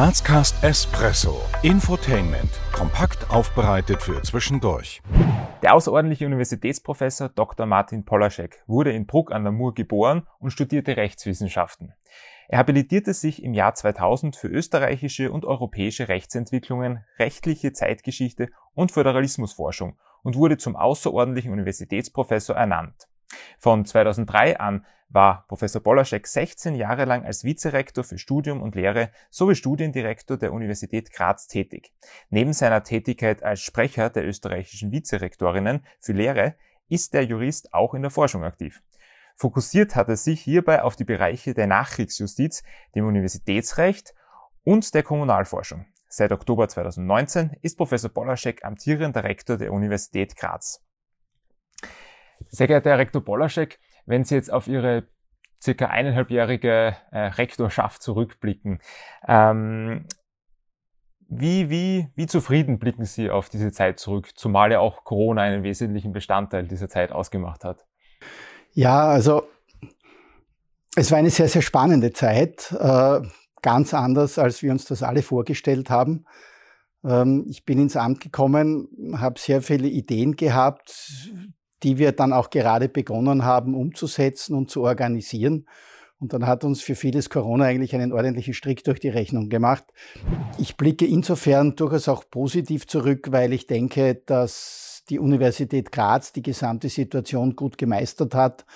Grazcast Espresso. Infotainment. Kompakt aufbereitet für zwischendurch. Der außerordentliche Universitätsprofessor Dr. Martin Polaschek wurde in Bruck an der Mur geboren und studierte Rechtswissenschaften. Er habilitierte sich im Jahr 2000 für österreichische und europäische Rechtsentwicklungen, rechtliche Zeitgeschichte und Föderalismusforschung und wurde zum außerordentlichen Universitätsprofessor ernannt. Von 2003 an war Professor Bolaschek 16 Jahre lang als Vizerektor für Studium und Lehre sowie Studiendirektor der Universität Graz tätig. Neben seiner Tätigkeit als Sprecher der österreichischen Vizerektorinnen für Lehre ist der Jurist auch in der Forschung aktiv. Fokussiert hat er sich hierbei auf die Bereiche der Nachkriegsjustiz, dem Universitätsrecht und der Kommunalforschung. Seit Oktober 2019 ist Professor Bolaschek amtierender Rektor der Universität Graz. Sehr geehrter Herr Rektor Bolaschek, wenn Sie jetzt auf Ihre circa eineinhalbjährige äh, Rektorschaft zurückblicken, ähm, wie, wie, wie zufrieden blicken Sie auf diese Zeit zurück, zumal ja auch Corona einen wesentlichen Bestandteil dieser Zeit ausgemacht hat? Ja, also es war eine sehr, sehr spannende Zeit, äh, ganz anders, als wir uns das alle vorgestellt haben. Ähm, ich bin ins Amt gekommen, habe sehr viele Ideen gehabt, die wir dann auch gerade begonnen haben umzusetzen und zu organisieren. Und dann hat uns für vieles Corona eigentlich einen ordentlichen Strick durch die Rechnung gemacht. Ich blicke insofern durchaus auch positiv zurück, weil ich denke, dass die Universität Graz die gesamte Situation gut gemeistert hat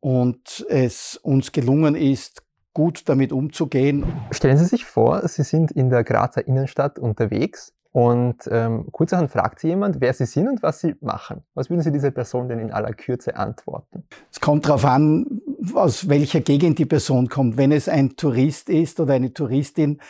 und es uns gelungen ist, gut damit umzugehen. Stellen Sie sich vor, Sie sind in der Grazer Innenstadt unterwegs und ähm, kurzerhand fragt Sie jemand, wer Sie sind und was Sie machen. Was würden Sie dieser Person denn in aller Kürze antworten? Es kommt darauf an, aus welcher Gegend die Person kommt. Wenn es ein Tourist ist oder eine Touristin,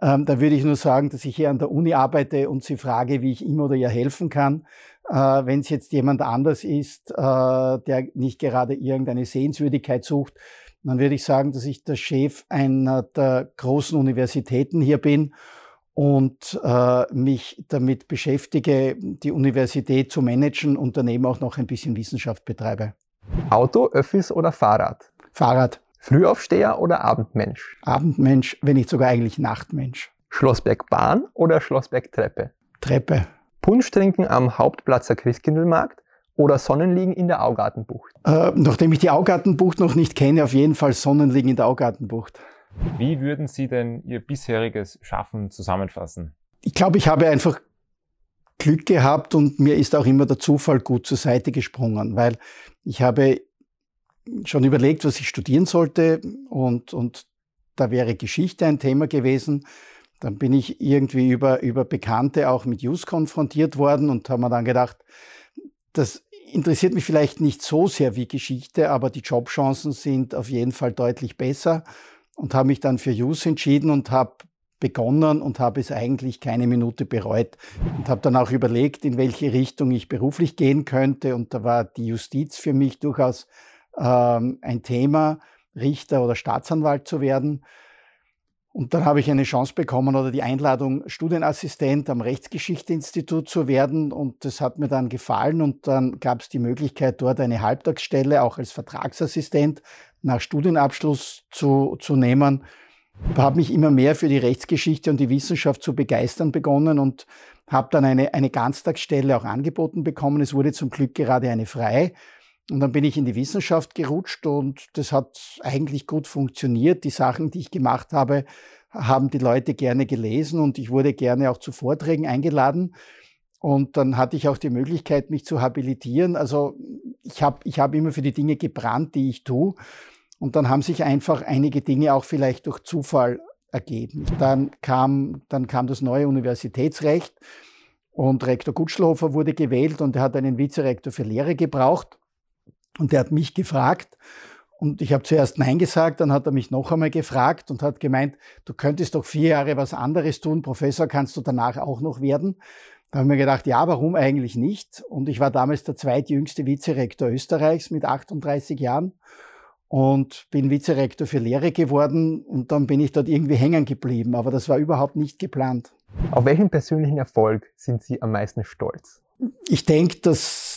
ähm, da würde ich nur sagen, dass ich hier an der Uni arbeite und sie frage, wie ich ihm oder ihr helfen kann. Äh, Wenn es jetzt jemand anders ist, äh, der nicht gerade irgendeine Sehenswürdigkeit sucht, dann würde ich sagen, dass ich der Chef einer der großen Universitäten hier bin und äh, mich damit beschäftige, die Universität zu managen und daneben auch noch ein bisschen Wissenschaft betreibe. Auto, Öffis oder Fahrrad? Fahrrad. Frühaufsteher oder Abendmensch? Abendmensch, wenn nicht sogar eigentlich Nachtmensch. Schlossbergbahn oder Schlossbergtreppe? Treppe. Punsch trinken am Hauptplatzer Christkindlmarkt oder Sonnenliegen in der Augartenbucht? Äh, nachdem ich die Augartenbucht noch nicht kenne, auf jeden Fall Sonnenliegen in der Augartenbucht. Wie würden Sie denn Ihr bisheriges Schaffen zusammenfassen? Ich glaube, ich habe einfach Glück gehabt und mir ist auch immer der Zufall gut zur Seite gesprungen, weil ich habe schon überlegt, was ich studieren sollte und, und da wäre Geschichte ein Thema gewesen. Dann bin ich irgendwie über, über Bekannte auch mit Jus konfrontiert worden und habe mir dann gedacht, das interessiert mich vielleicht nicht so sehr wie Geschichte, aber die Jobchancen sind auf jeden Fall deutlich besser und habe mich dann für Jus entschieden und habe begonnen und habe es eigentlich keine Minute bereut und habe dann auch überlegt, in welche Richtung ich beruflich gehen könnte. Und da war die Justiz für mich durchaus ähm, ein Thema, Richter oder Staatsanwalt zu werden. Und dann habe ich eine Chance bekommen oder die Einladung, Studienassistent am Rechtsgeschichteinstitut zu werden. Und das hat mir dann gefallen. Und dann gab es die Möglichkeit, dort eine Halbtagsstelle auch als Vertragsassistent nach Studienabschluss zu, zu nehmen. Ich habe mich immer mehr für die Rechtsgeschichte und die Wissenschaft zu begeistern begonnen und habe dann eine, eine Ganztagsstelle auch angeboten bekommen. Es wurde zum Glück gerade eine frei. Und dann bin ich in die Wissenschaft gerutscht und das hat eigentlich gut funktioniert. Die Sachen, die ich gemacht habe, haben die Leute gerne gelesen und ich wurde gerne auch zu Vorträgen eingeladen. Und dann hatte ich auch die Möglichkeit, mich zu habilitieren. Also ich habe ich hab immer für die Dinge gebrannt, die ich tue. Und dann haben sich einfach einige Dinge auch vielleicht durch Zufall ergeben. Dann kam, dann kam das neue Universitätsrecht und Rektor Gutschlofer wurde gewählt und er hat einen Vizerektor für Lehre gebraucht. Und der hat mich gefragt und ich habe zuerst Nein gesagt, dann hat er mich noch einmal gefragt und hat gemeint, du könntest doch vier Jahre was anderes tun, Professor kannst du danach auch noch werden. Da haben wir gedacht, ja, warum eigentlich nicht? Und ich war damals der zweitjüngste Vizerektor Österreichs mit 38 Jahren und bin Vizerektor für Lehre geworden und dann bin ich dort irgendwie hängen geblieben, aber das war überhaupt nicht geplant. Auf welchen persönlichen Erfolg sind Sie am meisten stolz? Ich denke, dass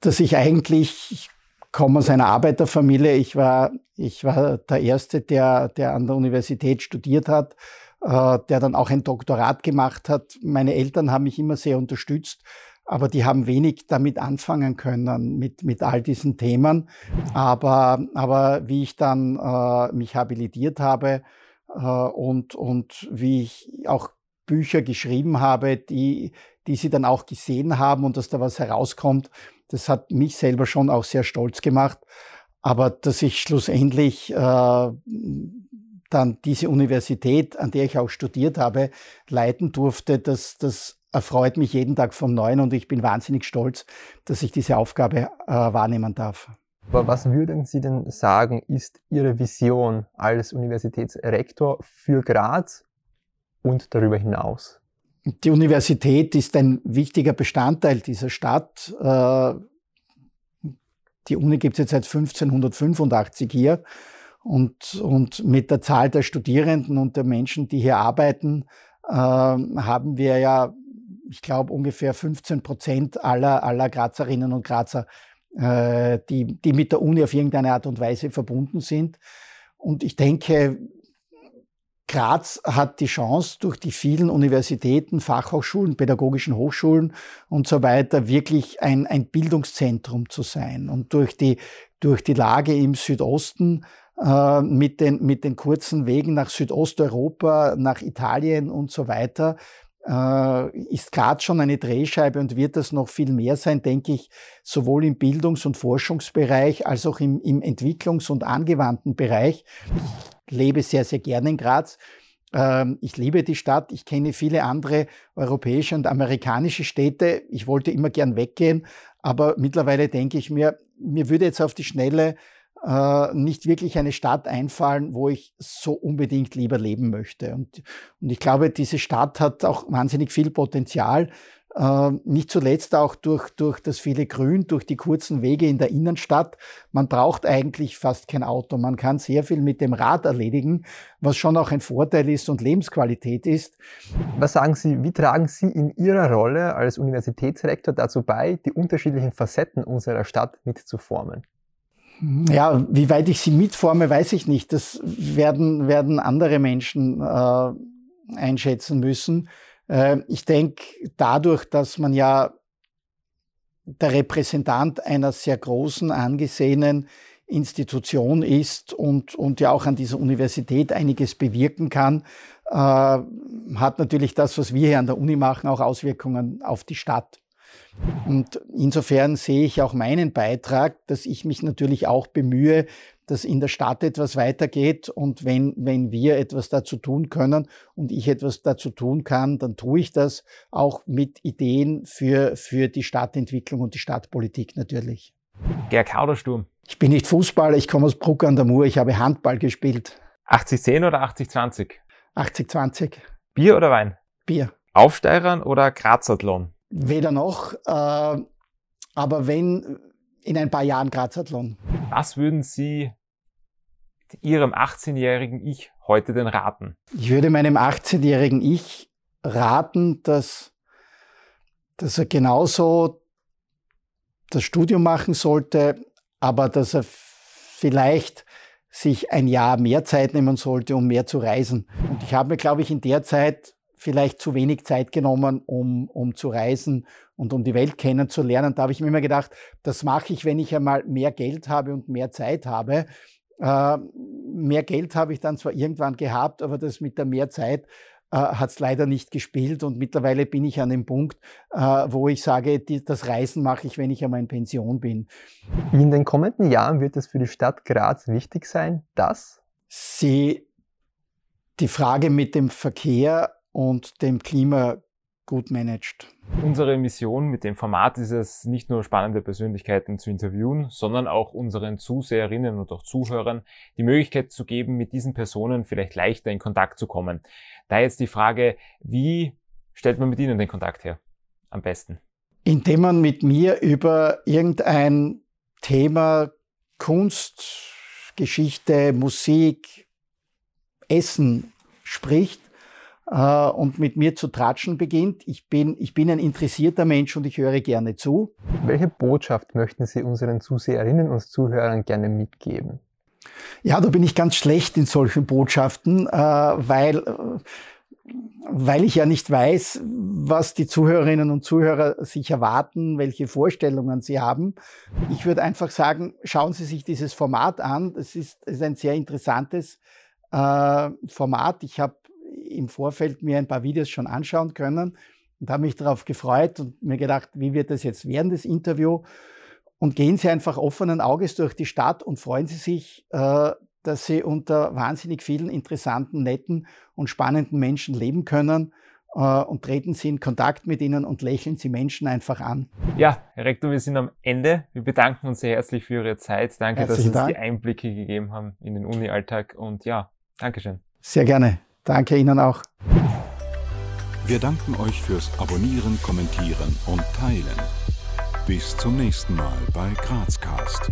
dass ich eigentlich, ich komme aus einer Arbeiterfamilie, ich war, ich war der Erste, der, der an der Universität studiert hat, äh, der dann auch ein Doktorat gemacht hat. Meine Eltern haben mich immer sehr unterstützt, aber die haben wenig damit anfangen können, mit, mit all diesen Themen. Aber, aber wie ich dann äh, mich habilitiert habe äh, und, und wie ich auch Bücher geschrieben habe, die, die sie dann auch gesehen haben und dass da was herauskommt, das hat mich selber schon auch sehr stolz gemacht. Aber dass ich schlussendlich äh, dann diese Universität, an der ich auch studiert habe, leiten durfte, das, das erfreut mich jeden Tag vom Neuen und ich bin wahnsinnig stolz, dass ich diese Aufgabe äh, wahrnehmen darf. Aber was würden Sie denn sagen, ist Ihre Vision als Universitätsrektor für Graz und darüber hinaus? Die Universität ist ein wichtiger Bestandteil dieser Stadt. Äh, die Uni gibt es jetzt seit 1585 hier. Und, und mit der Zahl der Studierenden und der Menschen, die hier arbeiten, äh, haben wir ja, ich glaube, ungefähr 15 Prozent aller, aller Grazerinnen und Grazer, äh, die, die mit der Uni auf irgendeine Art und Weise verbunden sind. Und ich denke, Graz hat die Chance, durch die vielen Universitäten, Fachhochschulen, pädagogischen Hochschulen und so weiter wirklich ein, ein Bildungszentrum zu sein. Und durch die, durch die Lage im Südosten äh, mit, den, mit den kurzen Wegen nach Südosteuropa, nach Italien und so weiter, äh, ist Graz schon eine Drehscheibe und wird das noch viel mehr sein, denke ich, sowohl im Bildungs- und Forschungsbereich als auch im, im Entwicklungs- und angewandten Bereich lebe sehr, sehr gerne in Graz. Ähm, ich liebe die Stadt. Ich kenne viele andere europäische und amerikanische Städte. Ich wollte immer gern weggehen, aber mittlerweile denke ich mir, mir würde jetzt auf die Schnelle äh, nicht wirklich eine Stadt einfallen, wo ich so unbedingt lieber leben möchte. Und, und ich glaube, diese Stadt hat auch wahnsinnig viel Potenzial. Äh, nicht zuletzt auch durch, durch das viele Grün, durch die kurzen Wege in der Innenstadt. Man braucht eigentlich fast kein Auto. Man kann sehr viel mit dem Rad erledigen, was schon auch ein Vorteil ist und Lebensqualität ist. Was sagen Sie, wie tragen Sie in Ihrer Rolle als Universitätsrektor dazu bei, die unterschiedlichen Facetten unserer Stadt mitzuformen? Ja, wie weit ich sie mitforme, weiß ich nicht. Das werden, werden andere Menschen äh, einschätzen müssen. Äh, ich denke, dadurch, dass man ja der Repräsentant einer sehr großen, angesehenen Institution ist und, und ja auch an dieser Universität einiges bewirken kann, äh, hat natürlich das, was wir hier an der Uni machen, auch Auswirkungen auf die Stadt. Und insofern sehe ich auch meinen Beitrag, dass ich mich natürlich auch bemühe, dass in der Stadt etwas weitergeht. Und wenn, wenn wir etwas dazu tun können und ich etwas dazu tun kann, dann tue ich das auch mit Ideen für, für die Stadtentwicklung und die Stadtpolitik natürlich. Gerg Kaudersturm. Ich bin nicht Fußballer, ich komme aus Bruck an der Mur, ich habe Handball gespielt. 80-10 oder 80-20? 80-20. Bier oder Wein? Bier. Aufsteigern oder Grazathlon? Weder noch, äh, aber wenn in ein paar Jahren Grazathlon. Was würden Sie Ihrem 18-jährigen Ich heute denn raten? Ich würde meinem 18-jährigen Ich raten, dass, dass er genauso das Studium machen sollte, aber dass er vielleicht sich ein Jahr mehr Zeit nehmen sollte, um mehr zu reisen. Und ich habe mir, glaube ich, in der Zeit vielleicht zu wenig Zeit genommen, um, um zu reisen und um die Welt kennenzulernen. Da habe ich mir immer gedacht, das mache ich, wenn ich einmal mehr Geld habe und mehr Zeit habe. Äh, mehr Geld habe ich dann zwar irgendwann gehabt, aber das mit der mehr Zeit äh, hat es leider nicht gespielt und mittlerweile bin ich an dem Punkt, äh, wo ich sage, die, das Reisen mache ich, wenn ich einmal in Pension bin. In den kommenden Jahren wird es für die Stadt Graz wichtig sein, dass sie die Frage mit dem Verkehr und dem Klima gut managt. Unsere Mission mit dem Format ist es, nicht nur spannende Persönlichkeiten zu interviewen, sondern auch unseren Zuseherinnen und auch Zuhörern die Möglichkeit zu geben, mit diesen Personen vielleicht leichter in Kontakt zu kommen. Da jetzt die Frage, wie stellt man mit ihnen den Kontakt her? Am besten. Indem man mit mir über irgendein Thema Kunst, Geschichte, Musik, Essen spricht äh, und mit mir zu tratschen beginnt. Ich bin, ich bin ein interessierter Mensch und ich höre gerne zu. Welche Botschaft möchten Sie unseren Zuseherinnen und Zuhörern gerne mitgeben? Ja, da bin ich ganz schlecht in solchen Botschaften, äh, weil, weil ich ja nicht weiß, was die Zuhörerinnen und Zuhörer sich erwarten, welche Vorstellungen sie haben. Ich würde einfach sagen, schauen Sie sich dieses Format an. Das ist, ist ein sehr interessantes äh, Format. Ich habe im Vorfeld mir ein paar Videos schon anschauen können und habe mich darauf gefreut und mir gedacht, wie wird das jetzt werden, das Interview? Und gehen Sie einfach offenen Auges durch die Stadt und freuen Sie sich, äh, dass Sie unter wahnsinnig vielen interessanten, netten und spannenden Menschen leben können. Äh, und treten Sie in Kontakt mit ihnen und lächeln Sie Menschen einfach an. Ja, Herr Rektor, wir sind am Ende. Wir bedanken uns sehr herzlich für Ihre Zeit. Danke, Herzlichen dass Sie uns Dank. die Einblicke gegeben haben in den Uni-Alltag. Und ja, Dankeschön. Sehr gerne. Danke Ihnen auch. Wir danken euch fürs Abonnieren, Kommentieren und Teilen. Bis zum nächsten Mal bei Grazcast.